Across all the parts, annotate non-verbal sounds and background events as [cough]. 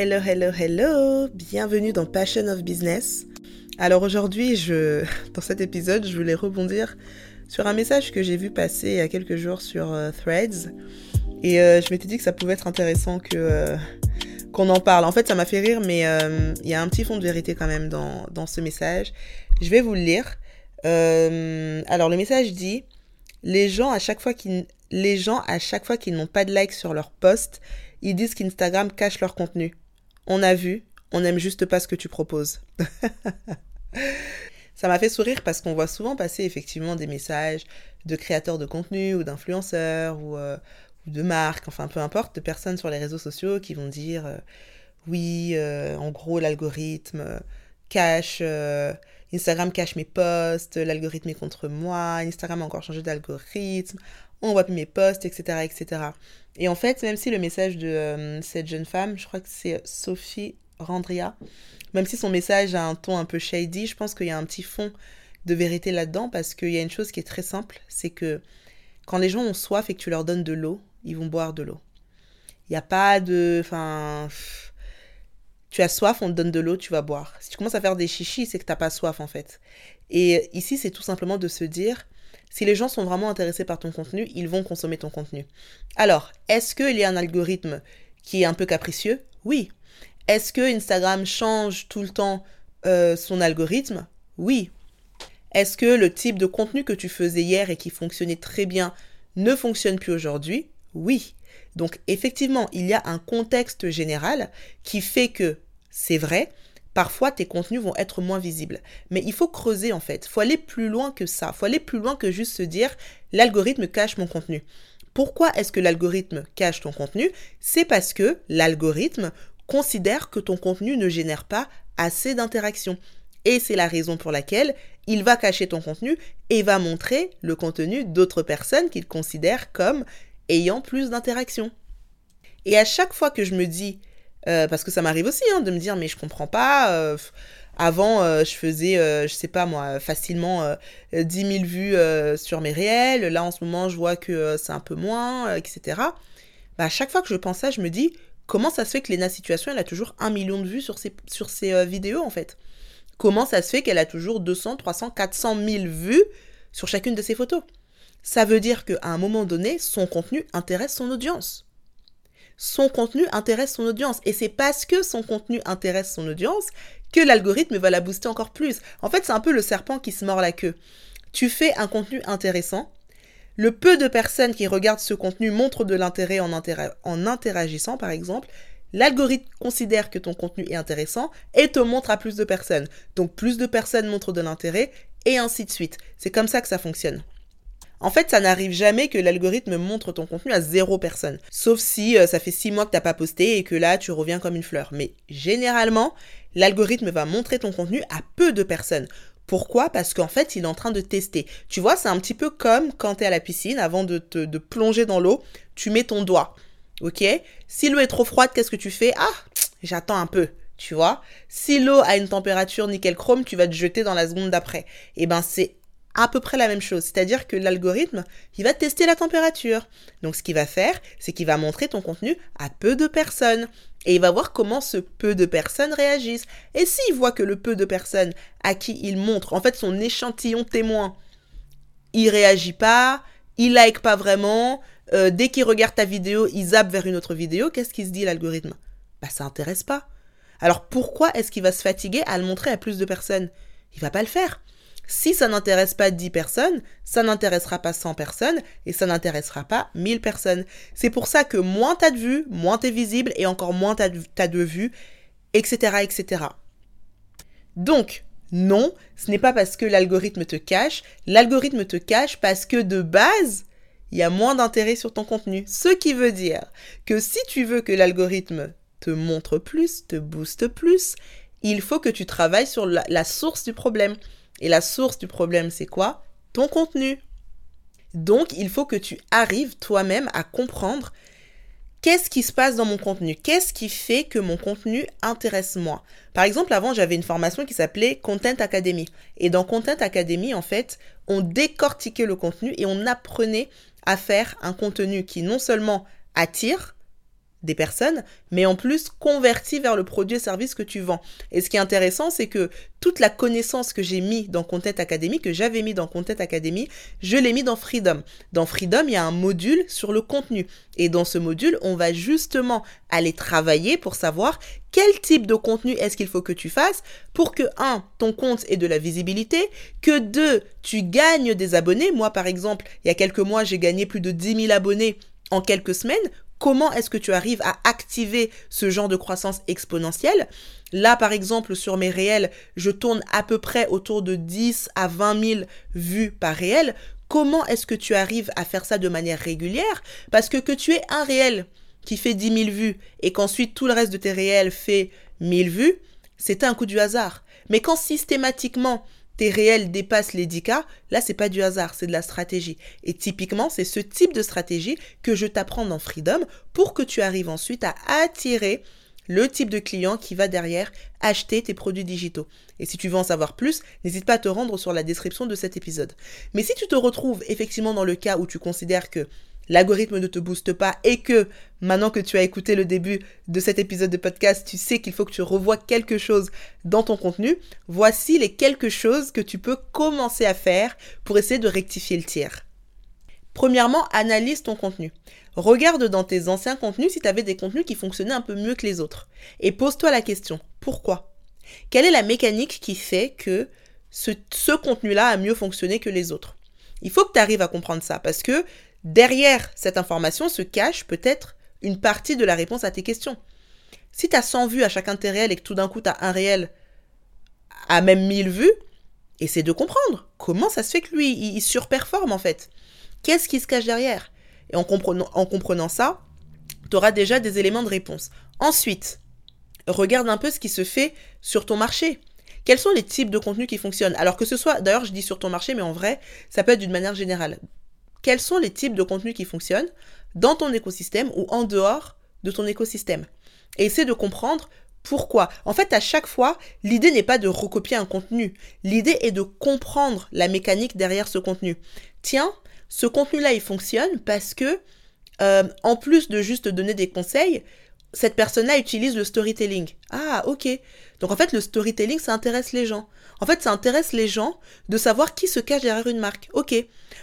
Hello, hello, hello! Bienvenue dans Passion of Business. Alors aujourd'hui, je, [laughs] dans cet épisode, je voulais rebondir sur un message que j'ai vu passer il y a quelques jours sur euh, Threads. Et euh, je m'étais dit que ça pouvait être intéressant que euh, qu'on en parle. En fait, ça m'a fait rire, mais il y a un petit fond de vérité quand même dans, dans ce message. Je vais vous le lire. alors le message dit les gens à chaque fois qu'ils les gens à chaque fois qu'ils n'ont pas de likes sur leur post, ils disent qu'Instagram cache leur contenu. On a vu, on n'aime juste pas ce que tu proposes. [laughs] Ça m'a fait sourire parce qu'on voit souvent passer effectivement des messages de créateurs de contenu ou d'influenceurs ou, euh, de marques, enfin peu importe, de personnes sur les réseaux sociaux qui vont dire euh, oui, euh, en gros l'algorithme cache, Instagram cache mes posts, l'algorithme est contre moi, Instagram a encore changé d'algorithme, on voit plus mes posts, etc., etc. Et en fait, même si le message de euh, cette jeune femme, je crois que c'est Sophie Randria, même si son message a un ton un peu shady, je pense qu'il y a un petit fond de vérité là-dedans parce qu'il y a une chose qui est très simple, c'est que quand les gens ont soif et que tu leur donnes de l'eau, ils vont boire de l'eau. Il n'y a pas de... Enfin... Tu as soif, on te donne de l'eau, tu vas boire. Si tu commences à faire des chichis, c'est que tu n'as pas soif en fait. Et ici, c'est tout simplement de se dire, si les gens sont vraiment intéressés par ton contenu, ils vont consommer ton contenu. Alors, est-ce qu'il y a un algorithme qui est un peu capricieux? Oui. Est-ce que Instagram change tout le temps euh, son algorithme? Oui. Est-ce que le type de contenu que tu faisais hier et qui fonctionnait très bien ne fonctionne plus aujourd'hui? Oui. Donc effectivement, il y a un contexte général qui fait que c'est vrai, parfois tes contenus vont être moins visibles. Mais il faut creuser en fait, il faut aller plus loin que ça, il faut aller plus loin que juste se dire l'algorithme cache mon contenu. Pourquoi est-ce que l'algorithme cache ton contenu? C'est parce que l'algorithme considère que ton contenu ne génère pas assez d'interactions. Et c'est la raison pour laquelle il va cacher ton contenu et va montrer le contenu d'autres personnes qu'il considère comme ayant plus d'interactions. Et à chaque fois que je me dis euh, parce que ça m'arrive aussi hein, de me dire, mais je comprends pas. Euh, avant, euh, je faisais, je sais pas moi, facilement 10 000 vues sur mes réels. Là, en ce moment, je vois que c'est un peu moins, etc. Bah, à chaque fois que je pense ça, je me dis, comment ça se fait que Lena Situation, elle a toujours un million de vues sur ses, sur ses vidéos, en fait? Comment ça se fait qu'elle a toujours 200, 300, 400 000 vues sur chacune de ses photos? Ça veut dire qu'à un moment donné, son contenu intéresse son audience son contenu intéresse son audience. Et c'est parce que son contenu intéresse son audience que l'algorithme va la booster encore plus. En fait, c'est un peu le serpent qui se mord la queue. Tu fais un contenu intéressant. Le peu de personnes qui regardent ce contenu montrent de l'intérêt en, interagissant, par exemple. L'algorithme considère que ton contenu est intéressant et te montre à plus de personnes. Donc plus de personnes montrent de l'intérêt et ainsi de suite. C'est comme ça que ça fonctionne. En fait, ça n'arrive jamais que l'algorithme montre ton contenu à zéro personne. Sauf si euh, ça fait six mois que t'as pas posté et que là, tu reviens comme une fleur. Mais généralement, l'algorithme va montrer ton contenu à peu de personnes. Pourquoi? Parce qu'en fait, il est en train de tester. Tu vois, c'est un petit peu comme quand tu es à la piscine, avant de te de plonger dans l'eau, tu mets ton doigt. Ok? Si l'eau est trop froide, qu'est-ce que tu fais? Ah, j'attends un peu. Tu vois? Si l'eau a une température nickel chrome, tu vas te jeter dans la seconde d'après. Et eh ben, c'est à peu près la même chose. C'est-à-dire que l'algorithme, il va tester la température. Donc ce qu'il va faire, c'est qu'il va montrer ton contenu à peu de personnes. Et il va voir comment ce peu de personnes réagissent. Et s'il voit que le peu de personnes à qui il montre, en fait son échantillon témoin, il réagit pas, il like pas vraiment, euh, dès qu'il regarde ta vidéo, il zappe vers une autre vidéo, qu'est-ce qu'il se dit l'algorithme? Bah ça intéresse pas. Alors pourquoi est-ce qu'il va se fatiguer à le montrer à plus de personnes? Il va pas le faire. Si ça n'intéresse pas 10 personnes, ça n'intéressera pas 100 personnes et ça n'intéressera pas 1000 personnes. C'est pour ça que moins t'as de vues, moins t'es visible et encore moins t'as de, as de vues, etc., etc. Donc, non, ce n'est pas parce que l'algorithme te cache. L'algorithme te cache parce que de base, il y a moins d'intérêt sur ton contenu. Ce qui veut dire que si tu veux que l'algorithme te montre plus, te booste plus, il faut que tu travailles sur la source du problème. Et la source du problème, c'est quoi? Ton contenu. Donc, il faut que tu arrives toi-même à comprendre qu'est-ce qui se passe dans mon contenu Qu'est-ce qui fait que mon contenu intéresse moi? Par exemple, avant, j'avais une formation qui s'appelait Content Academy. Et dans Content Academy, en fait, on décortiquait le contenu et on apprenait à faire un contenu qui non seulement attire, des personnes, mais en plus converti vers le produit et service que tu vends. Et ce qui est intéressant, c'est que toute la connaissance que j'ai mis dans Content Academy, que j'avais mis dans Content Academy, je l'ai mis dans Freedom. Dans Freedom, il y a un module sur le contenu. Et dans ce module, on va justement aller travailler pour savoir quel type de contenu est-ce qu'il faut que tu fasses pour que, un, ton compte ait de la visibilité, que deux, tu gagnes des abonnés. Moi, par exemple, il y a quelques mois, j'ai gagné plus de 10 000 abonnés en quelques semaines comment est-ce que tu arrives à activer ce genre de croissance exponentielle? Là, par exemple, sur mes réels, je tourne à peu près autour de 10 à 20 000 vues par réel. Comment est-ce que tu arrives à faire ça de manière régulière? Parce que que tu aies un réel qui fait 10 000 vues et qu'ensuite tout le reste de tes réels fait 1000 vues, c'est un coup du hasard. Mais quand systématiquement tes réels dépassent les 10K, là, c'est pas du hasard, c'est de la stratégie. Et typiquement, c'est ce type de stratégie que je t'apprends dans Freedom pour que tu arrives ensuite à attirer le type de client qui va derrière acheter tes produits digitaux. Et si tu veux en savoir plus, n'hésite pas à te rendre sur la description de cet épisode. Mais si tu te retrouves effectivement dans le cas où tu considères que l'algorithme ne te booste pas et que maintenant que tu as écouté le début de cet épisode de podcast, tu sais qu'il faut que tu revoies quelque chose dans ton contenu, voici les quelques choses que tu peux commencer à faire pour essayer de rectifier le tir. Premièrement, analyse ton contenu. Regarde dans tes anciens contenus si tu avais des contenus qui fonctionnaient un peu mieux que les autres. Et pose-toi la question, pourquoi? Quelle est la mécanique qui fait que ce, ce contenu-là a mieux fonctionné que les autres? Il faut que tu arrives à comprendre ça parce que Derrière cette information se cache peut-être une partie de la réponse à tes questions. Si tu as 100 vues à chacun de tes réels et que tout d'un coup tu as un réel à même 1000 vues, essaie de comprendre comment ça se fait que lui, il, surperforme en fait? Qu'est-ce qui se cache derrière? Et en comprenant, en comprenant ça, tu auras déjà des éléments de réponse. Ensuite, regarde un peu ce qui se fait sur ton marché. Quels sont les types de contenus qui fonctionnent? Alors que ce soit, d'ailleurs je dis sur ton marché, mais en vrai, ça peut être d'une manière générale quels sont les types de contenus qui fonctionnent dans ton écosystème ou en dehors de ton écosystème. Et essaie de comprendre pourquoi. En fait, à chaque fois, l'idée n'est pas de recopier un contenu. L'idée est de comprendre la mécanique derrière ce contenu. Tiens, ce contenu-là, il fonctionne parce que, euh, en plus de juste donner des conseils, cette personne-là utilise le storytelling. Ah, ok. Donc en fait, le storytelling, ça intéresse les gens. En fait, ça intéresse les gens de savoir qui se cache derrière une marque. Ok.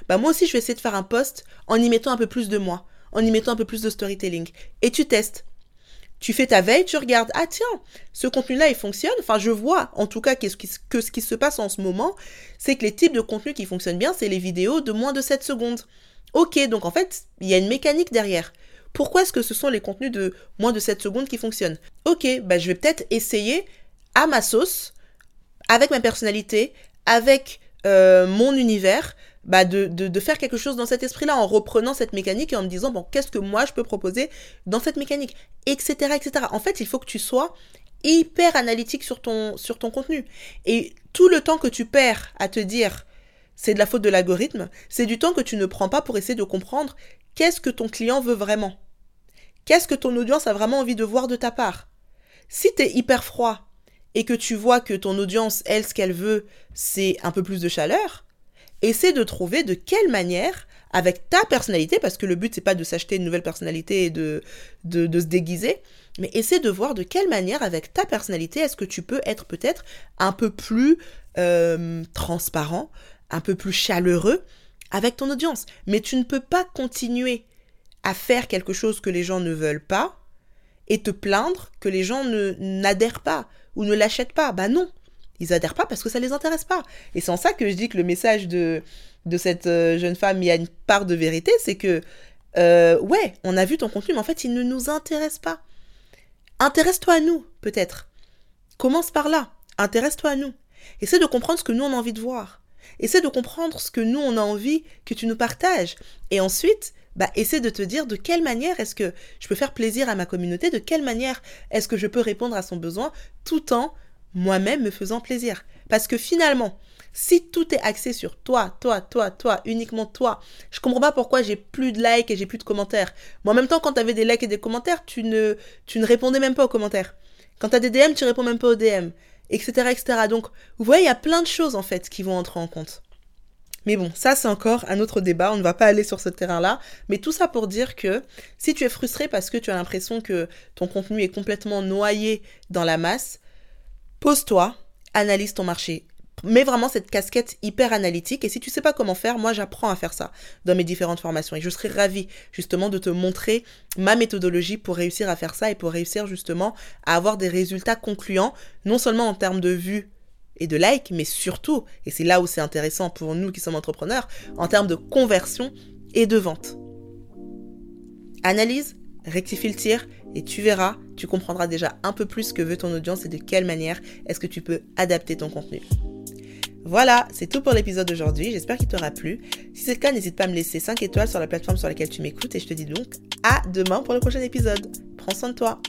Bah moi aussi, je vais essayer de faire un post en y mettant un peu plus de moi, en y mettant un peu plus de storytelling. Et tu testes. Tu fais ta veille, tu regardes, ah tiens, ce contenu-là, il fonctionne. Enfin, je vois, en tout cas, que ce, qui, se passe en ce moment, c'est que les types de contenus qui fonctionnent bien, c'est les vidéos de moins de 7 secondes. Ok, donc en fait, il y a une mécanique derrière. Pourquoi est-ce que ce sont les contenus de moins de 7 secondes qui fonctionnent? Ok, bah je vais peut-être essayer à ma sauce, avec ma personnalité, avec euh, mon univers, bah de, faire quelque chose dans cet esprit-là, en reprenant cette mécanique et en me disant, bon, qu'est-ce que moi je peux proposer dans cette mécanique, etc., etc. En fait, il faut que tu sois hyper analytique sur ton contenu. Et tout le temps que tu perds à te dire, c'est de la faute de l'algorithme, c'est du temps que tu ne prends pas pour essayer de comprendre qu'est-ce que ton client veut vraiment. Qu'est-ce que ton audience a vraiment envie de voir de ta part? Si tu es hyper froid et que tu vois que ton audience, elle, ce qu'elle veut, c'est un peu plus de chaleur, essaie de trouver de quelle manière, avec ta personnalité, parce que le but, c'est pas de s'acheter une nouvelle personnalité et de, de, se déguiser, mais essaie de voir de quelle manière, avec ta personnalité, est-ce que tu peux être peut-être un peu plus euh, transparent, un peu plus chaleureux avec ton audience. Mais tu ne peux pas continuer à faire quelque chose que les gens ne veulent pas et te plaindre que les gens ne n'adhèrent pas ou ne l'achètent pas. Bah non, ils adhèrent pas parce que ça les intéresse pas. Et c'est en ça que je dis que le message de, de cette euh, jeune femme, il y a une part de vérité, c'est que euh, ouais, on a vu ton contenu, mais en fait, il ne nous intéresse pas. Intéresse-toi à nous, peut-être. Commence par là. Intéresse-toi à nous. Essaie de comprendre ce que nous on a envie de voir. Essaie de comprendre ce que nous on a envie que tu nous partages. Et ensuite, bah, essaie de te dire de quelle manière est-ce que je peux faire plaisir à ma communauté, de quelle manière est-ce que je peux répondre à son besoin tout en moi-même me faisant plaisir. Parce que finalement, si tout est axé sur toi, toi, toi, toi, uniquement toi, je comprends pas pourquoi j'ai plus de likes et j'ai plus de commentaires. Mais en même temps, quand tu avais des likes et des commentaires, tu ne, tu ne répondais même pas aux commentaires. Quand tu as des DM, tu réponds même pas aux DM, etc., etc. Donc, vous voyez, il y a plein de choses en fait qui vont entrer en compte. Mais bon, ça c'est encore un autre débat, on ne va pas aller sur ce terrain-là. Mais tout ça pour dire que si tu es frustré parce que tu as l'impression que ton contenu est complètement noyé dans la masse, pose-toi, analyse ton marché. Mets vraiment cette casquette hyper analytique et si tu sais pas comment faire, moi j'apprends à faire ça dans mes différentes formations et je serais ravie justement de te montrer ma méthodologie pour réussir à faire ça et pour réussir justement à avoir des résultats concluants, non seulement en termes de vues et de likes, mais surtout, et c'est là où c'est intéressant pour nous qui sommes entrepreneurs, en termes de conversion et de vente. Analyse, rectifie le tir et tu verras, tu comprendras déjà un peu plus ce que veut ton audience et de quelle manière est-ce que tu peux adapter ton contenu. Voilà, c'est tout pour l'épisode d'aujourd'hui, j'espère qu'il t'aura plu. Si c'est le cas, n'hésite pas à me laisser 5 étoiles sur la plateforme sur laquelle tu m'écoutes et je te dis donc à demain pour le prochain épisode. Prends soin de toi.